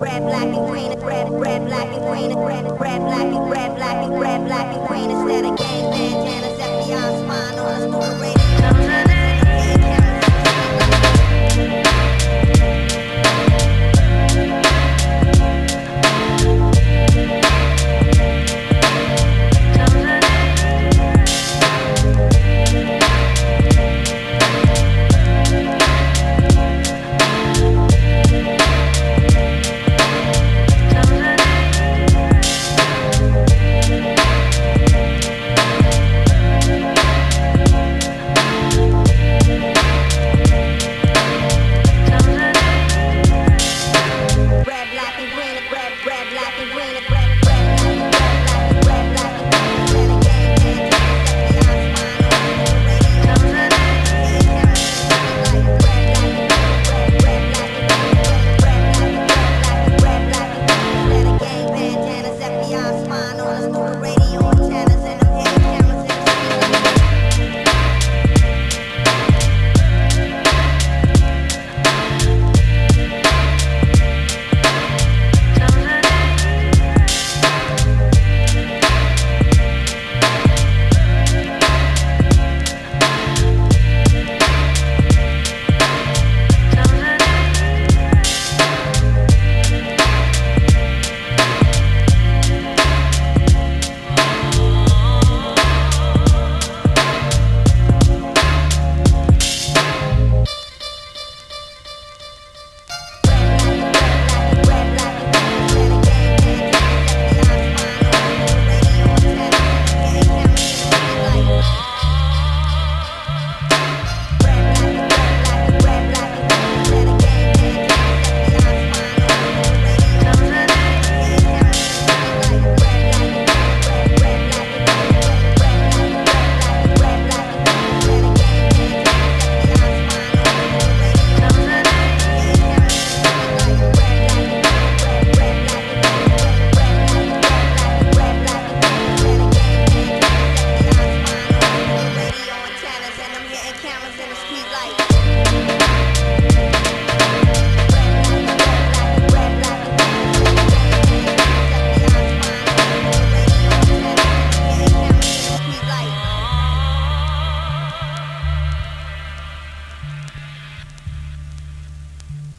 Red, black, and green, red, red, black, and green, red, red, black, and red, black, and red, black, and green.